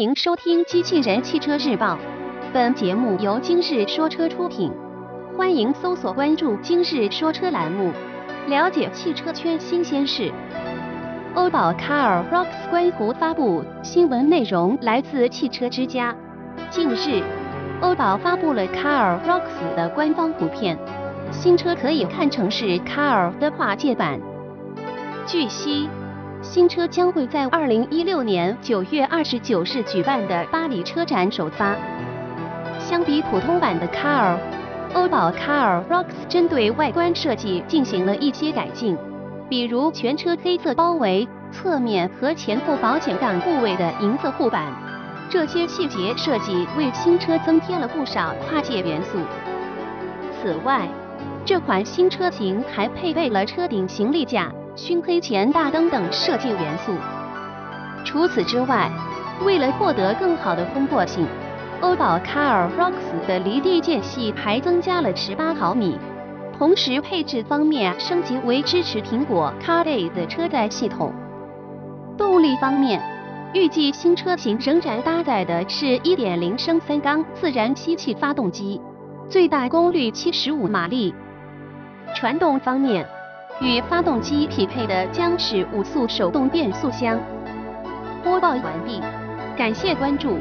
迎收听《机器人汽车日报》，本节目由今日说车出品。欢迎搜索关注“今日说车”栏目，了解汽车圈新鲜事。欧宝 Car Rocks 官图发布，新闻内容来自汽车之家。近日，欧宝发布了 Car Rocks 的官方图片，新车可以看成是 Car 的跨界版。据悉。新车将会在二零一六年九月二十九日举办的巴黎车展首发。相比普通版的 Car，欧宝 Car Rocks 针对外观设计进行了一些改进，比如全车黑色包围、侧面和前后保险杠部位的银色护板，这些细节设计为新车增添了不少跨界元素。此外，这款新车型还配备了车顶行李架。熏黑前大灯等设计元素。除此之外，为了获得更好的通过性，欧宝 Car Rocks 的离地间隙还增加了十八毫米。同时，配置方面升级为支持苹果 CarPlay 的车载系统。动力方面，预计新车型仍然搭载的是一点零升三缸自然吸气发动机，最大功率七十五马力。传动方面。与发动机匹配的将是五速手动变速箱。播报完毕，感谢关注。